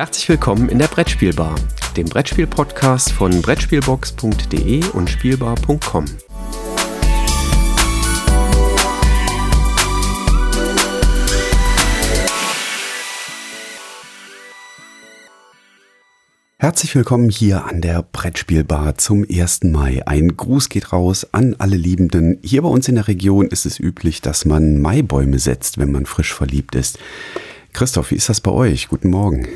Herzlich willkommen in der Brettspielbar, dem Brettspiel-Podcast von Brettspielbox.de und Spielbar.com. Herzlich willkommen hier an der Brettspielbar zum 1. Mai. Ein Gruß geht raus an alle Liebenden. Hier bei uns in der Region ist es üblich, dass man Maibäume setzt, wenn man frisch verliebt ist. Christoph, wie ist das bei euch? Guten Morgen.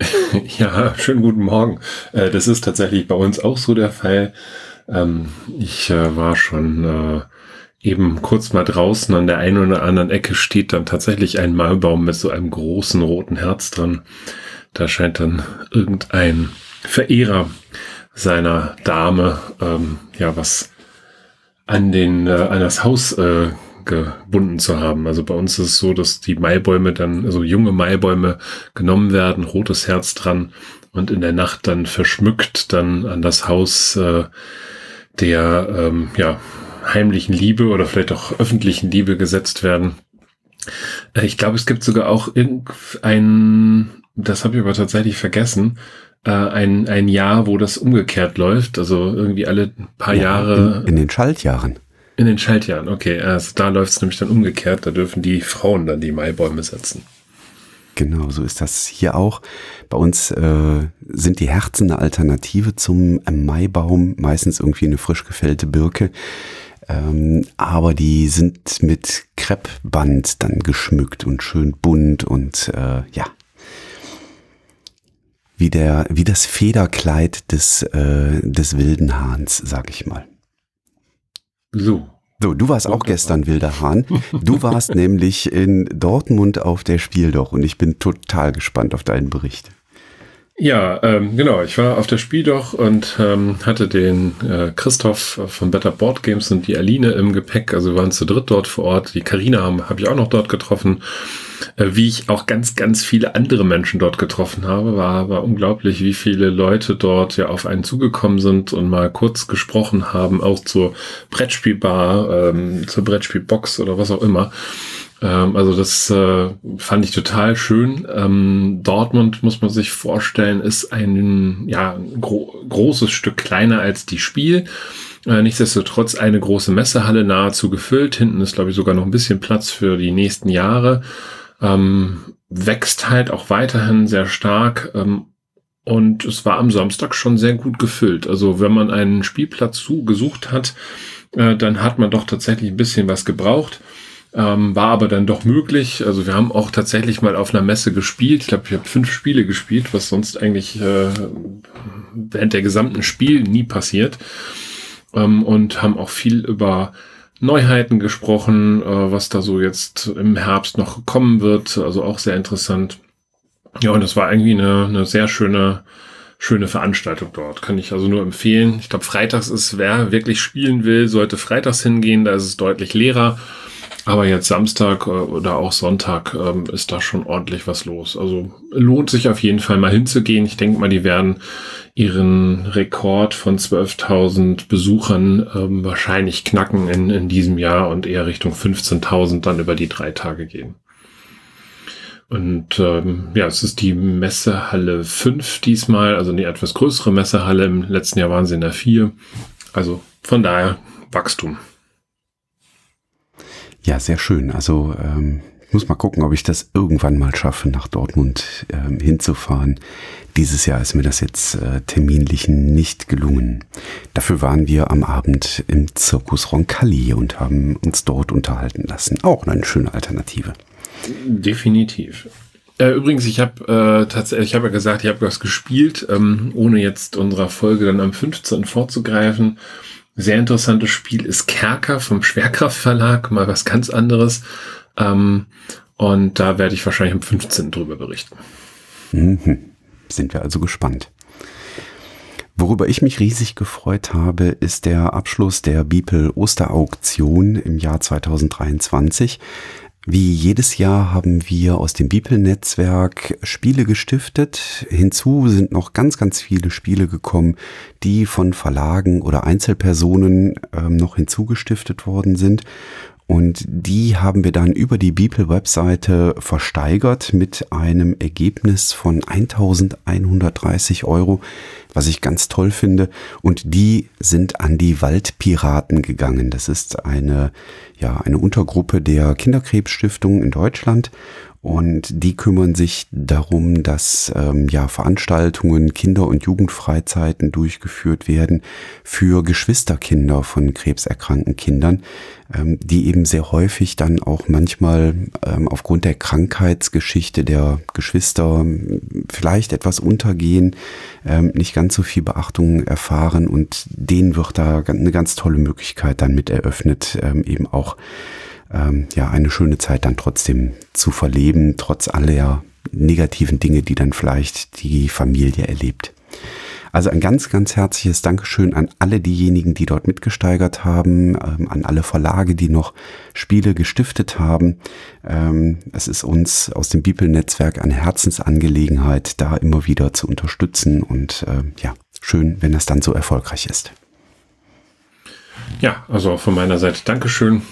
Ja, schönen guten Morgen. Äh, das ist tatsächlich bei uns auch so der Fall. Ähm, ich äh, war schon äh, eben kurz mal draußen an der einen oder anderen Ecke steht dann tatsächlich ein Maibaum mit so einem großen roten Herz dran. Da scheint dann irgendein Verehrer seiner Dame ähm, ja was an den an das Haus gebunden zu haben. Also bei uns ist es so, dass die Maibäume dann, also junge Maibäume genommen werden, rotes Herz dran und in der Nacht dann verschmückt dann an das Haus äh, der ähm, ja heimlichen Liebe oder vielleicht auch öffentlichen Liebe gesetzt werden. Äh, ich glaube, es gibt sogar auch irgendein das habe ich aber tatsächlich vergessen, äh, ein, ein Jahr, wo das umgekehrt läuft. Also irgendwie alle paar ja, Jahre. In, in, den Schaltjahren. In den Schaltjahren, okay. Also da läuft es nämlich dann umgekehrt. Da dürfen die Frauen dann die Maibäume setzen. Genau, so ist das hier auch. Bei uns äh, sind die Herzen eine Alternative zum Maibaum, meistens irgendwie eine frisch gefällte Birke. Ähm, aber die sind mit Kreppband dann geschmückt und schön bunt und äh, ja, wie der, wie das Federkleid des, äh, des wilden Hahns, sag ich mal. So. So, du warst auch gestern wilder Hahn. Du warst nämlich in Dortmund auf der Spieldoch und ich bin total gespannt auf deinen Bericht. Ja, ähm, genau. Ich war auf der Spieldoch und ähm, hatte den äh, Christoph von Better Board Games und die Aline im Gepäck. Also wir waren zu dritt dort vor Ort. Die Karina habe hab ich auch noch dort getroffen. Äh, wie ich auch ganz, ganz viele andere Menschen dort getroffen habe, war, war unglaublich, wie viele Leute dort ja auf einen zugekommen sind und mal kurz gesprochen haben, auch zur Brettspielbar, ähm, zur Brettspielbox oder was auch immer. Ähm, also das äh, fand ich total schön. Ähm, Dortmund muss man sich vorstellen, ist ein ja gro großes Stück kleiner als die Spiel. Äh, nichtsdestotrotz eine große Messehalle nahezu gefüllt. Hinten ist, glaube ich, sogar noch ein bisschen Platz für die nächsten Jahre. Ähm, wächst halt auch weiterhin sehr stark. Ähm, und es war am Samstag schon sehr gut gefüllt. Also wenn man einen Spielplatz zugesucht hat, äh, dann hat man doch tatsächlich ein bisschen was gebraucht. Ähm, war aber dann doch möglich. Also wir haben auch tatsächlich mal auf einer Messe gespielt. Ich glaube, ich habe fünf Spiele gespielt, was sonst eigentlich äh, während der gesamten Spiel nie passiert. Ähm, und haben auch viel über Neuheiten gesprochen, äh, was da so jetzt im Herbst noch kommen wird. Also auch sehr interessant. Ja, und das war irgendwie eine, eine sehr schöne, schöne Veranstaltung dort. Kann ich also nur empfehlen. Ich glaube, freitags ist, wer wirklich spielen will, sollte freitags hingehen. Da ist es deutlich leerer. Aber jetzt Samstag äh, oder auch Sonntag ähm, ist da schon ordentlich was los. Also lohnt sich auf jeden Fall mal hinzugehen. Ich denke mal, die werden ihren Rekord von 12.000 Besuchern ähm, wahrscheinlich knacken in, in diesem Jahr und eher Richtung 15.000 dann über die drei Tage gehen. Und ähm, ja, es ist die Messehalle 5 diesmal, also eine etwas größere Messehalle. Im letzten Jahr waren sie in der 4. Also von daher Wachstum. Ja, sehr schön. Also ähm, muss mal gucken, ob ich das irgendwann mal schaffe, nach Dortmund ähm, hinzufahren. Dieses Jahr ist mir das jetzt äh, terminlich nicht gelungen. Dafür waren wir am Abend im Zirkus Roncalli und haben uns dort unterhalten lassen. Auch eine schöne Alternative. Definitiv. Äh, übrigens, ich habe äh, tatsächlich, ich habe ja gesagt, ich habe was gespielt, ähm, ohne jetzt unserer Folge dann am 15. vorzugreifen. Sehr interessantes Spiel ist Kerker vom Schwerkraftverlag, mal was ganz anderes. Ähm, und da werde ich wahrscheinlich am 15. drüber berichten. Mhm. Sind wir also gespannt. Worüber ich mich riesig gefreut habe, ist der Abschluss der Beeple Osterauktion im Jahr 2023. Wie jedes Jahr haben wir aus dem Bibelnetzwerk Spiele gestiftet. Hinzu sind noch ganz, ganz viele Spiele gekommen, die von Verlagen oder Einzelpersonen ähm, noch hinzugestiftet worden sind. Und die haben wir dann über die Beeple-Webseite versteigert mit einem Ergebnis von 1130 Euro, was ich ganz toll finde. Und die sind an die Waldpiraten gegangen. Das ist eine, ja, eine Untergruppe der Kinderkrebsstiftung in Deutschland. Und die kümmern sich darum, dass ähm, ja Veranstaltungen, Kinder- und Jugendfreizeiten durchgeführt werden für Geschwisterkinder von krebserkrankten Kindern, ähm, die eben sehr häufig dann auch manchmal ähm, aufgrund der Krankheitsgeschichte der Geschwister vielleicht etwas untergehen, ähm, nicht ganz so viel Beachtung erfahren. Und denen wird da eine ganz tolle Möglichkeit dann mit eröffnet, ähm, eben auch ähm, ja eine schöne Zeit dann trotzdem zu verleben, trotz aller negativen Dinge, die dann vielleicht die Familie erlebt. Also ein ganz, ganz herzliches Dankeschön an alle diejenigen, die dort mitgesteigert haben, ähm, an alle Verlage, die noch Spiele gestiftet haben. Ähm, es ist uns aus dem Bibelnetzwerk eine Herzensangelegenheit, da immer wieder zu unterstützen und äh, ja, schön, wenn das dann so erfolgreich ist. Ja, also auch von meiner Seite Dankeschön.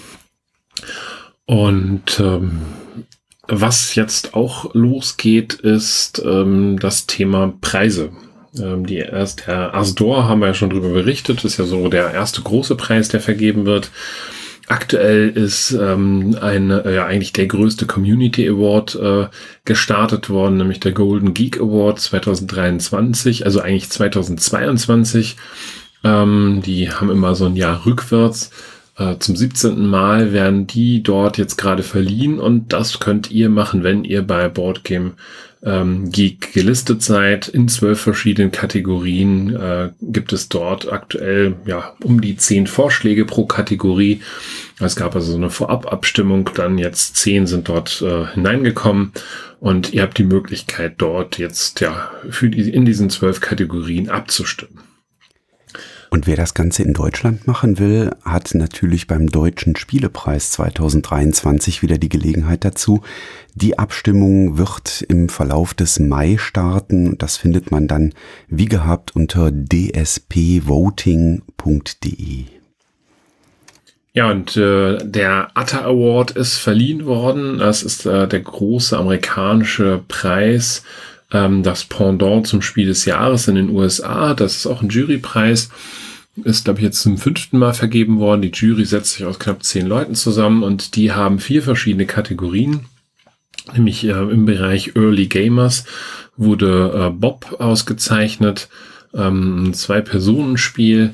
Und ähm, was jetzt auch losgeht, ist ähm, das Thema Preise. Ähm, die erst der Asdor haben wir ja schon drüber berichtet, ist ja so der erste große Preis, der vergeben wird. Aktuell ist ähm, ein, äh, ja eigentlich der größte Community Award äh, gestartet worden, nämlich der Golden Geek Award 2023, also eigentlich 2022. Ähm, die haben immer so ein Jahr rückwärts. Äh, zum 17. Mal werden die dort jetzt gerade verliehen und das könnt ihr machen, wenn ihr bei Boardgame ähm, Geek gelistet seid. In zwölf verschiedenen Kategorien äh, gibt es dort aktuell ja um die zehn Vorschläge pro Kategorie. Es gab also so eine Vorababstimmung, dann jetzt zehn sind dort äh, hineingekommen und ihr habt die Möglichkeit dort jetzt ja für die, in diesen zwölf Kategorien abzustimmen. Und wer das Ganze in Deutschland machen will, hat natürlich beim Deutschen Spielepreis 2023 wieder die Gelegenheit dazu. Die Abstimmung wird im Verlauf des Mai starten. Das findet man dann wie gehabt unter dspvoting.de. Ja, und äh, der Atta Award ist verliehen worden. Das ist äh, der große amerikanische Preis, ähm, das Pendant zum Spiel des Jahres in den USA. Das ist auch ein Jurypreis ist, glaube ich, jetzt zum fünften Mal vergeben worden. Die Jury setzt sich aus knapp zehn Leuten zusammen und die haben vier verschiedene Kategorien. Nämlich äh, im Bereich Early Gamers wurde äh, Bob ausgezeichnet, ähm, ein Zwei-Personen-Spiel,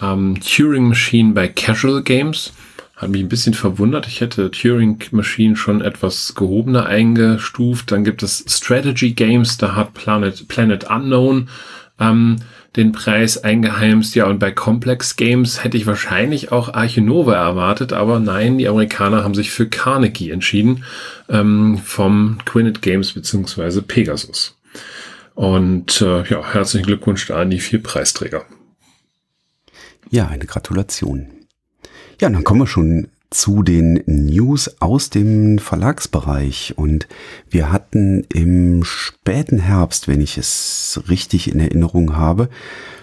ähm, Turing Machine bei Casual Games. Hat mich ein bisschen verwundert. Ich hätte Turing Machine schon etwas gehobener eingestuft. Dann gibt es Strategy Games, da hat Planet, Planet Unknown ähm, den Preis eingeheimst. Ja, und bei Complex Games hätte ich wahrscheinlich auch Archinova erwartet, aber nein, die Amerikaner haben sich für Carnegie entschieden ähm, vom Quinnet Games beziehungsweise Pegasus. Und äh, ja, herzlichen Glückwunsch an die vier Preisträger. Ja, eine Gratulation. Ja, dann kommen wir schon zu den News aus dem Verlagsbereich. Und wir hatten im späten Herbst, wenn ich es richtig in Erinnerung habe,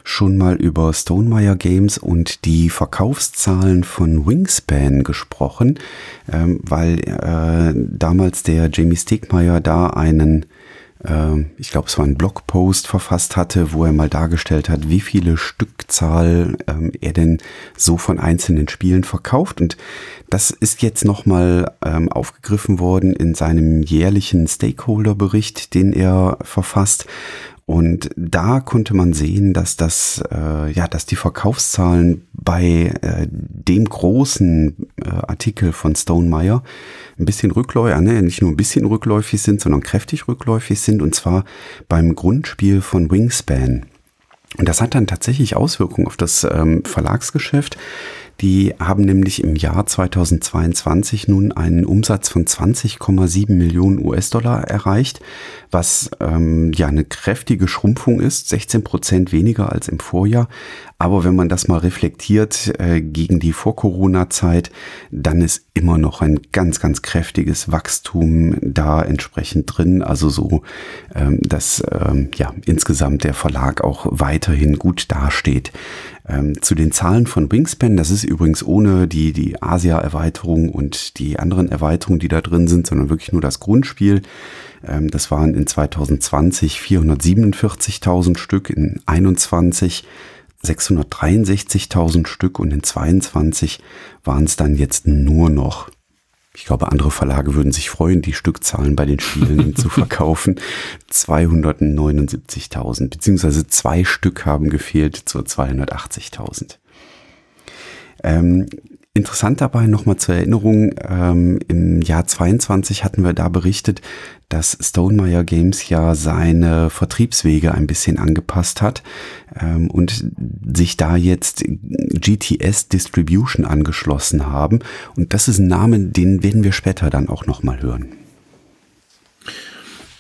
schon mal über Stonemeyer Games und die Verkaufszahlen von Wingspan gesprochen, ähm, weil äh, damals der Jamie Stegmeier da einen ich glaube, es war ein Blogpost verfasst hatte, wo er mal dargestellt hat, wie viele Stückzahl ähm, er denn so von einzelnen Spielen verkauft. Und das ist jetzt nochmal ähm, aufgegriffen worden in seinem jährlichen Stakeholder-Bericht, den er verfasst. Und da konnte man sehen, dass das, äh, ja, dass die Verkaufszahlen bei äh, dem großen äh, Artikel von Stonemeyer ein bisschen rückläufig, ne, nicht nur ein bisschen rückläufig sind, sondern kräftig rückläufig sind, und zwar beim Grundspiel von Wingspan. Und das hat dann tatsächlich Auswirkungen auf das ähm, Verlagsgeschäft. Die haben nämlich im Jahr 2022 nun einen Umsatz von 20,7 Millionen US-Dollar erreicht, was ähm, ja eine kräftige Schrumpfung ist, 16 Prozent weniger als im Vorjahr. Aber wenn man das mal reflektiert äh, gegen die Vor-Corona-Zeit, dann ist immer noch ein ganz, ganz kräftiges Wachstum da entsprechend drin. Also so, ähm, dass ähm, ja insgesamt der Verlag auch weiterhin gut dasteht. Ähm, zu den Zahlen von Wingspan, das ist übrigens ohne die, die Asia-Erweiterung und die anderen Erweiterungen, die da drin sind, sondern wirklich nur das Grundspiel. Ähm, das waren in 2020 447.000 Stück, in 21 663.000 Stück und in 22 waren es dann jetzt nur noch ich glaube, andere Verlage würden sich freuen, die Stückzahlen bei den Spielen zu verkaufen. 279.000, beziehungsweise zwei Stück haben gefehlt zur 280.000. Ähm, Interessant dabei nochmal zur Erinnerung, ähm, im Jahr 22 hatten wir da berichtet, dass Stonemeyer Games ja seine Vertriebswege ein bisschen angepasst hat ähm, und sich da jetzt GTS Distribution angeschlossen haben. Und das ist ein Name, den werden wir später dann auch nochmal hören.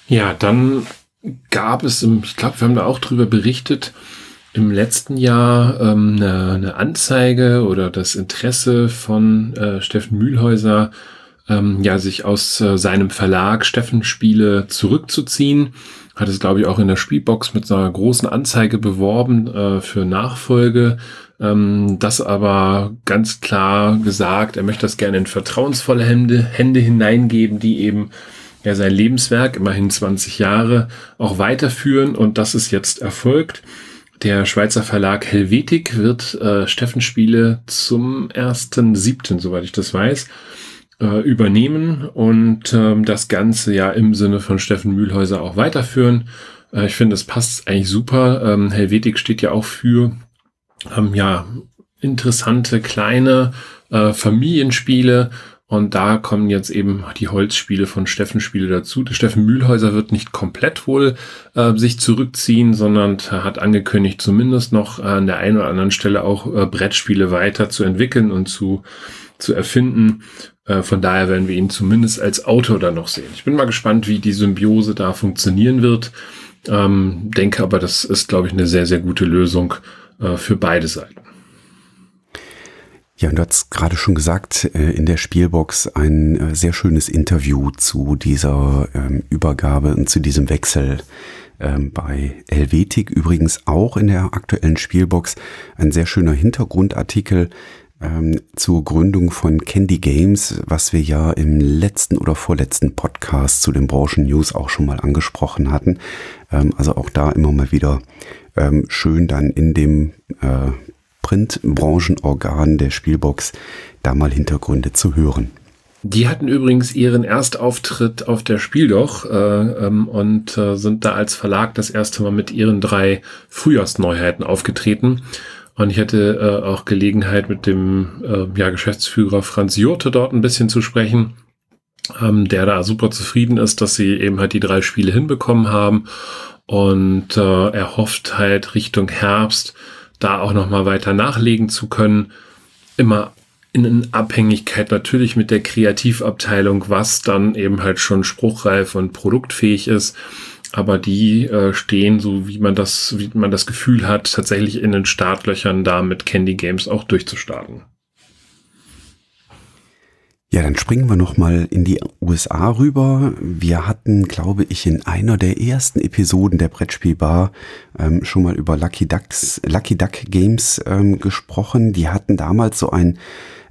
Ja, dann gab es, im, ich glaube, wir haben da auch drüber berichtet, im letzten Jahr ähm, eine, eine Anzeige oder das Interesse von äh, Steffen Mühlhäuser, ähm, ja, sich aus äh, seinem Verlag Steffen Spiele zurückzuziehen. Hat es, glaube ich, auch in der Spielbox mit einer großen Anzeige beworben äh, für Nachfolge. Ähm, das aber ganz klar gesagt, er möchte das gerne in vertrauensvolle Hände, Hände hineingeben, die eben ja sein Lebenswerk, immerhin 20 Jahre, auch weiterführen. Und das ist jetzt erfolgt. Der Schweizer Verlag Helvetik wird äh, Steffen Spiele zum 1.7., soweit ich das weiß, äh, übernehmen und ähm, das Ganze ja im Sinne von Steffen Mühlhäuser auch weiterführen. Äh, ich finde, es passt eigentlich super. Ähm, Helvetik steht ja auch für ähm, ja interessante kleine äh, Familienspiele und da kommen jetzt eben die Holzspiele von Steffen Spiele dazu. Der Steffen Mühlhäuser wird nicht komplett wohl äh, sich zurückziehen, sondern hat angekündigt, zumindest noch an der einen oder anderen Stelle auch äh, Brettspiele weiter zu entwickeln und zu, zu erfinden. Äh, von daher werden wir ihn zumindest als Autor dann noch sehen. Ich bin mal gespannt, wie die Symbiose da funktionieren wird. Ähm, denke aber, das ist, glaube ich, eine sehr, sehr gute Lösung äh, für beide Seiten. Ja, und du hast gerade schon gesagt, äh, in der Spielbox ein äh, sehr schönes Interview zu dieser ähm, Übergabe und zu diesem Wechsel ähm, bei Helvetik. Übrigens auch in der aktuellen Spielbox ein sehr schöner Hintergrundartikel ähm, zur Gründung von Candy Games, was wir ja im letzten oder vorletzten Podcast zu den Branchen-News auch schon mal angesprochen hatten. also auch da immer mal wieder schön dann in dem äh, Printbranchenorgan der Spielbox da mal Hintergründe zu hören. Die hatten übrigens ihren Erstauftritt auf der Spieldoch äh, ähm, und äh, sind da als Verlag das erste Mal mit ihren drei Frühjahrsneuheiten aufgetreten. Und ich hatte äh, auch Gelegenheit, mit dem äh, ja, Geschäftsführer Franz Jurte dort ein bisschen zu sprechen, ähm, der da super zufrieden ist, dass sie eben halt die drei Spiele hinbekommen haben. Und äh, er hofft halt Richtung Herbst da auch nochmal weiter nachlegen zu können. Immer in Abhängigkeit natürlich mit der Kreativabteilung, was dann eben halt schon spruchreif und produktfähig ist. Aber die äh, stehen, so wie man das, wie man das Gefühl hat, tatsächlich in den Startlöchern da mit Candy Games auch durchzustarten. Ja, dann springen wir nochmal in die USA rüber. Wir hatten, glaube ich, in einer der ersten Episoden der Brettspielbar ähm, schon mal über Lucky Ducks, Lucky Duck Games ähm, gesprochen. Die hatten damals so ein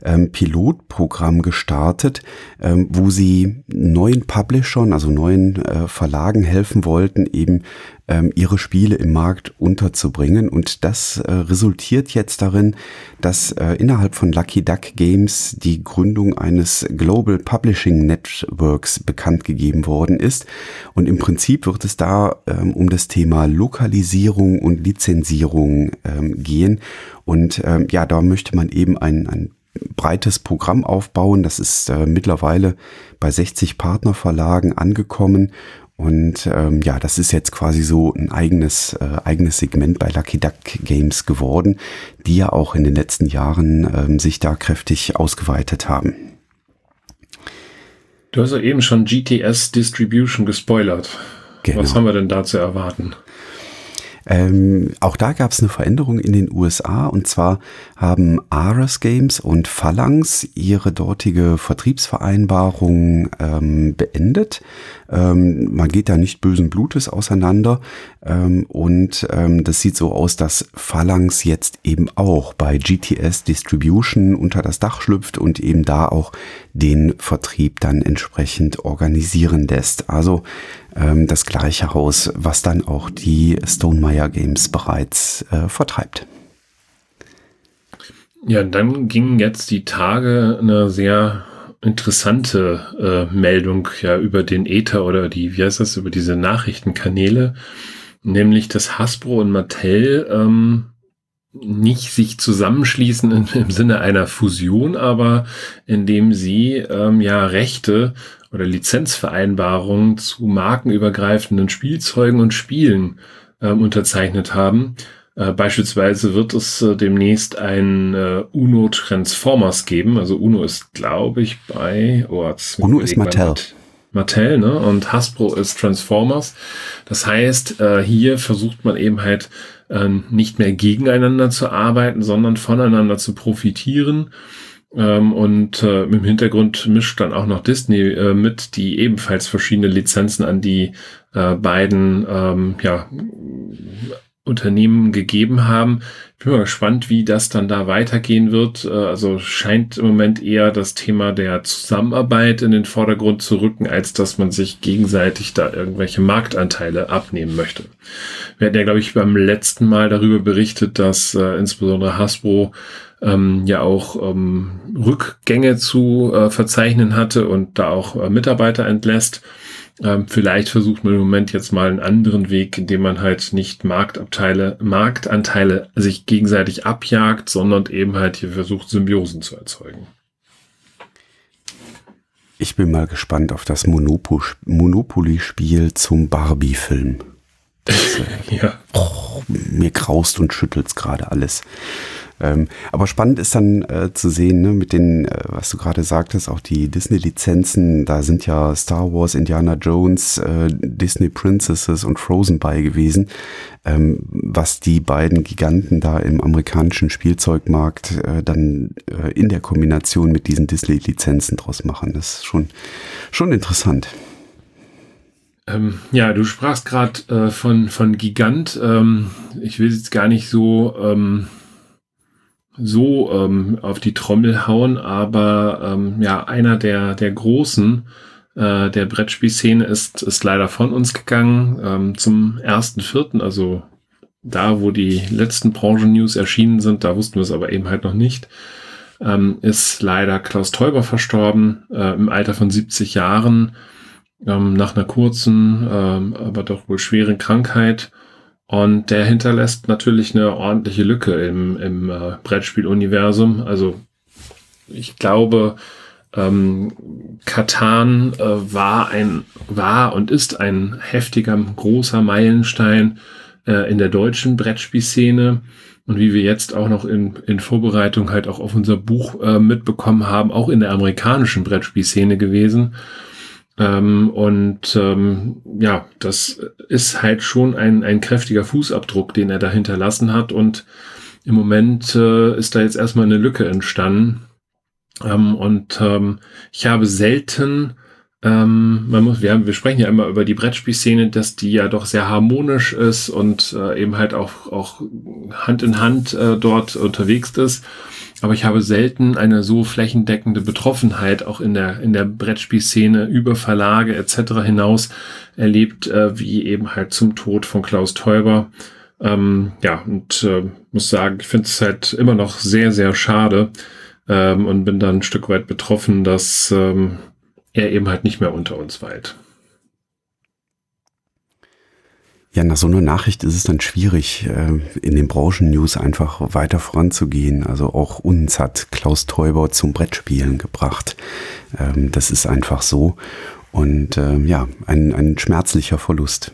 ähm, Pilotprogramm gestartet, ähm, wo sie neuen Publishern, also neuen äh, Verlagen helfen wollten, eben ähm, ihre Spiele im Markt unterzubringen. Und das äh, resultiert jetzt darin, dass äh, innerhalb von Lucky Duck Games die Gründung eines Global Publishing Networks bekannt gegeben worden ist. Und im Prinzip wird es da ähm, um das Thema Lokalisierung und Lizenzierung ähm, gehen. Und ähm, ja, da möchte man eben ein, ein breites Programm aufbauen. Das ist äh, mittlerweile bei 60 Partnerverlagen angekommen. Und ähm, ja, das ist jetzt quasi so ein eigenes, äh, eigenes Segment bei Lucky Duck Games geworden, die ja auch in den letzten Jahren ähm, sich da kräftig ausgeweitet haben. Du hast ja eben schon GTS Distribution gespoilert. Genau. Was haben wir denn da zu erwarten? Ähm, auch da gab es eine Veränderung in den USA und zwar haben Ares Games und Phalanx ihre dortige Vertriebsvereinbarung ähm, beendet. Ähm, man geht da nicht bösen Blutes auseinander ähm, und ähm, das sieht so aus, dass Phalanx jetzt eben auch bei GTS Distribution unter das Dach schlüpft und eben da auch den Vertrieb dann entsprechend organisieren lässt. Also ähm, das gleiche Haus, was dann auch die Stonemeyer Games bereits äh, vertreibt. Ja, dann gingen jetzt die Tage eine sehr interessante äh, Meldung ja über den Ether oder die, wie heißt das, über diese Nachrichtenkanäle, nämlich dass Hasbro und Mattel ähm, nicht sich zusammenschließen im, im Sinne einer Fusion, aber indem sie ähm, ja Rechte oder Lizenzvereinbarungen zu markenübergreifenden Spielzeugen und Spielen ähm, unterzeichnet haben. Äh, beispielsweise wird es äh, demnächst ein äh, Uno Transformers geben. Also Uno ist, glaube ich, bei oh, Uno ist Mattel. Mattel, ne? Und Hasbro ist Transformers. Das heißt, äh, hier versucht man eben halt äh, nicht mehr gegeneinander zu arbeiten, sondern voneinander zu profitieren. Ähm, und äh, im Hintergrund mischt dann auch noch Disney äh, mit, die ebenfalls verschiedene Lizenzen an die äh, beiden ähm, ja, Unternehmen gegeben haben. Ich bin mal gespannt, wie das dann da weitergehen wird. Äh, also scheint im Moment eher das Thema der Zusammenarbeit in den Vordergrund zu rücken, als dass man sich gegenseitig da irgendwelche Marktanteile abnehmen möchte. Wir hatten ja, glaube ich, beim letzten Mal darüber berichtet, dass äh, insbesondere Hasbro ähm, ja auch ähm, Rückgänge zu äh, verzeichnen hatte und da auch äh, Mitarbeiter entlässt. Ähm, vielleicht versucht man im Moment jetzt mal einen anderen Weg, indem man halt nicht Marktabteile, Marktanteile sich gegenseitig abjagt, sondern eben halt hier versucht, Symbiosen zu erzeugen. Ich bin mal gespannt auf das Monopoly-Spiel zum Barbie-Film. Äh, ja. Oh, mir graust und schüttelt gerade alles. Ähm, aber spannend ist dann äh, zu sehen, ne, mit den, äh, was du gerade sagtest, auch die Disney-Lizenzen, da sind ja Star Wars, Indiana Jones, äh, Disney Princesses und Frozen bei gewesen, ähm, was die beiden Giganten da im amerikanischen Spielzeugmarkt äh, dann äh, in der Kombination mit diesen Disney-Lizenzen draus machen. Das ist schon, schon interessant. Ähm, ja, du sprachst gerade äh, von, von Gigant. Ähm, ich will jetzt gar nicht so ähm, so ähm, auf die Trommel hauen, aber ähm, ja, einer der, der Großen äh, der Brettspielszene ist, ist leider von uns gegangen ähm, zum ersten Vierten, also da, wo die letzten Branchen-News erschienen sind, da wussten wir es aber eben halt noch nicht, ähm, ist leider Klaus Teuber verstorben, äh, im Alter von 70 Jahren, ähm, nach einer kurzen, ähm, aber doch wohl schweren Krankheit. Und der hinterlässt natürlich eine ordentliche Lücke im, im äh, Brettspieluniversum. Also ich glaube, ähm, Katan äh, war ein war und ist ein heftiger großer Meilenstein äh, in der deutschen Brettspielszene und wie wir jetzt auch noch in, in Vorbereitung halt auch auf unser Buch äh, mitbekommen haben, auch in der amerikanischen Brettspielszene gewesen. Ähm, und ähm, ja, das ist halt schon ein, ein kräftiger Fußabdruck, den er da hinterlassen hat. Und im Moment äh, ist da jetzt erstmal eine Lücke entstanden. Ähm, und ähm, ich habe selten ähm, man muss, wir, haben, wir sprechen ja immer über die Brettspielszene, dass die ja doch sehr harmonisch ist und äh, eben halt auch, auch Hand in Hand äh, dort unterwegs ist. Aber ich habe selten eine so flächendeckende Betroffenheit auch in der, in der Brettspielszene über Verlage etc. hinaus erlebt, äh, wie eben halt zum Tod von Klaus Teuber. Ähm, ja, und äh, muss sagen, ich finde es halt immer noch sehr, sehr schade ähm, und bin dann ein Stück weit betroffen, dass ähm, er eben halt nicht mehr unter uns weilt. Ja, nach so einer Nachricht ist es dann schwierig, äh, in den Branchen-News einfach weiter voranzugehen. Also auch uns hat Klaus Teuber zum Brettspielen gebracht. Ähm, das ist einfach so. Und ähm, ja, ein, ein schmerzlicher Verlust.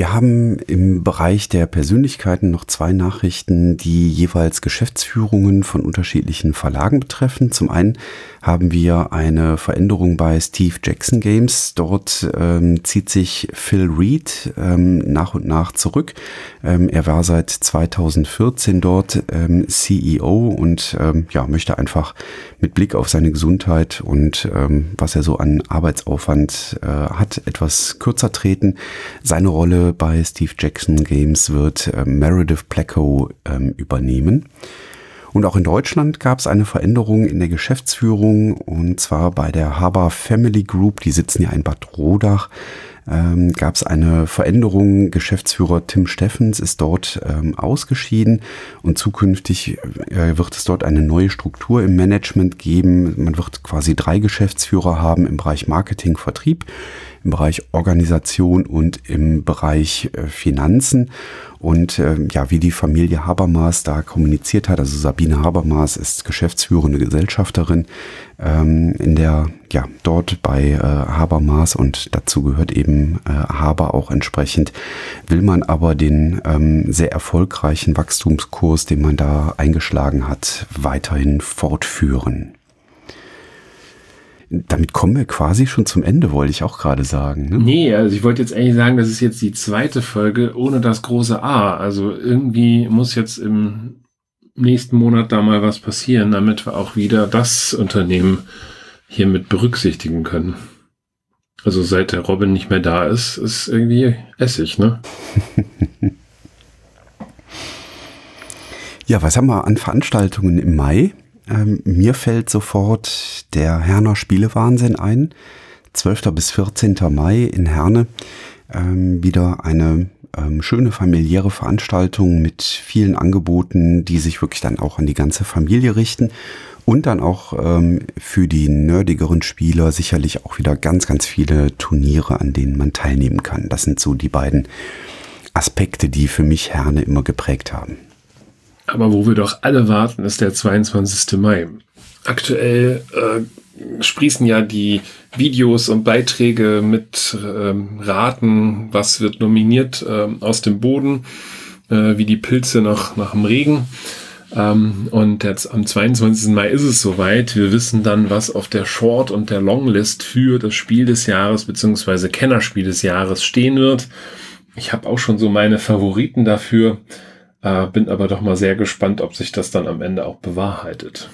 Wir haben im Bereich der Persönlichkeiten noch zwei Nachrichten, die jeweils Geschäftsführungen von unterschiedlichen Verlagen betreffen. Zum einen haben wir eine Veränderung bei Steve Jackson Games. Dort ähm, zieht sich Phil Reed ähm, nach und nach zurück. Ähm, er war seit 2014 dort ähm, CEO und ähm, ja, möchte einfach mit Blick auf seine Gesundheit und ähm, was er so an Arbeitsaufwand äh, hat, etwas kürzer treten. Seine Rolle bei Steve Jackson Games wird äh, Meredith Placco ähm, übernehmen. Und auch in Deutschland gab es eine Veränderung in der Geschäftsführung und zwar bei der Haber Family Group, die sitzen ja in Bad Rodach, ähm, gab es eine Veränderung. Geschäftsführer Tim Steffens ist dort ähm, ausgeschieden und zukünftig äh, wird es dort eine neue Struktur im Management geben. Man wird quasi drei Geschäftsführer haben im Bereich Marketing, Vertrieb im Bereich Organisation und im Bereich äh, Finanzen. Und äh, ja, wie die Familie Habermas da kommuniziert hat, also Sabine Habermas ist geschäftsführende Gesellschafterin ähm, in der, ja, dort bei äh, Habermas und dazu gehört eben äh, Haber auch entsprechend, will man aber den ähm, sehr erfolgreichen Wachstumskurs, den man da eingeschlagen hat, weiterhin fortführen damit kommen wir quasi schon zum Ende, wollte ich auch gerade sagen. Ne? Nee, also ich wollte jetzt eigentlich sagen, das ist jetzt die zweite Folge ohne das große A. Also irgendwie muss jetzt im nächsten Monat da mal was passieren, damit wir auch wieder das Unternehmen mit berücksichtigen können. Also seit der Robin nicht mehr da ist, ist irgendwie Essig, ne? ja, was haben wir an Veranstaltungen im Mai? Ähm, mir fällt sofort der Herner Spielewahnsinn ein. 12. bis 14. Mai in Herne. Ähm, wieder eine ähm, schöne familiäre Veranstaltung mit vielen Angeboten, die sich wirklich dann auch an die ganze Familie richten. Und dann auch ähm, für die nerdigeren Spieler sicherlich auch wieder ganz, ganz viele Turniere, an denen man teilnehmen kann. Das sind so die beiden Aspekte, die für mich Herne immer geprägt haben. Aber wo wir doch alle warten, ist der 22. Mai. Aktuell äh, sprießen ja die Videos und Beiträge mit ähm, Raten, was wird nominiert äh, aus dem Boden, äh, wie die Pilze nach, nach dem Regen. Ähm, und jetzt am 22. Mai ist es soweit. Wir wissen dann, was auf der Short- und der Longlist für das Spiel des Jahres beziehungsweise Kennerspiel des Jahres stehen wird. Ich habe auch schon so meine Favoriten dafür. Äh, bin aber doch mal sehr gespannt, ob sich das dann am Ende auch bewahrheitet.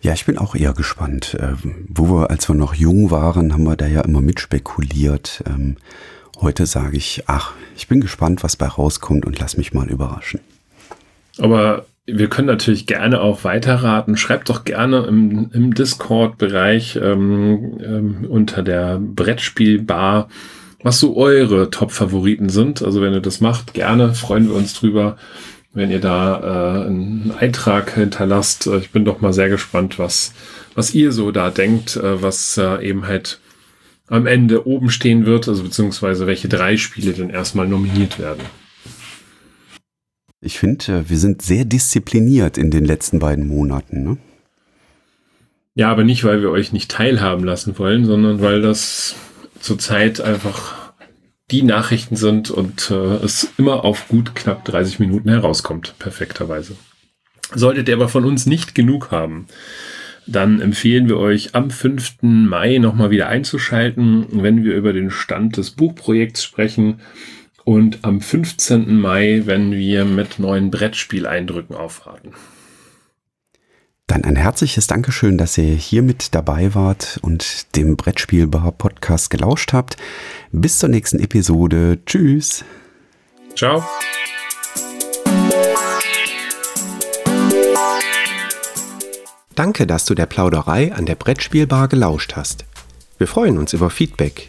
Ja, ich bin auch eher gespannt. Äh, wo wir, als wir noch jung waren, haben wir da ja immer mitspekuliert. Ähm, heute sage ich, ach, ich bin gespannt, was bei rauskommt und lass mich mal überraschen. Aber wir können natürlich gerne auch weiterraten. Schreibt doch gerne im, im Discord-Bereich ähm, ähm, unter der Brettspielbar was so eure Top-Favoriten sind. Also wenn ihr das macht, gerne, freuen wir uns drüber, wenn ihr da äh, einen Eintrag hinterlasst. Ich bin doch mal sehr gespannt, was, was ihr so da denkt, äh, was äh, eben halt am Ende oben stehen wird, also beziehungsweise welche drei Spiele denn erstmal nominiert werden. Ich finde, äh, wir sind sehr diszipliniert in den letzten beiden Monaten. Ne? Ja, aber nicht, weil wir euch nicht teilhaben lassen wollen, sondern weil das zurzeit einfach die Nachrichten sind und äh, es immer auf gut knapp 30 Minuten herauskommt, perfekterweise. Solltet ihr aber von uns nicht genug haben, dann empfehlen wir euch am 5. Mai nochmal wieder einzuschalten, wenn wir über den Stand des Buchprojekts sprechen und am 15. Mai, wenn wir mit neuen Brettspieleindrücken aufwarten. Dann ein herzliches Dankeschön, dass ihr hier mit dabei wart und dem Brettspielbar-Podcast gelauscht habt. Bis zur nächsten Episode. Tschüss. Ciao. Danke, dass du der Plauderei an der Brettspielbar gelauscht hast. Wir freuen uns über Feedback,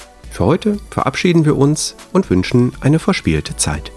Für heute verabschieden wir uns und wünschen eine verspielte Zeit.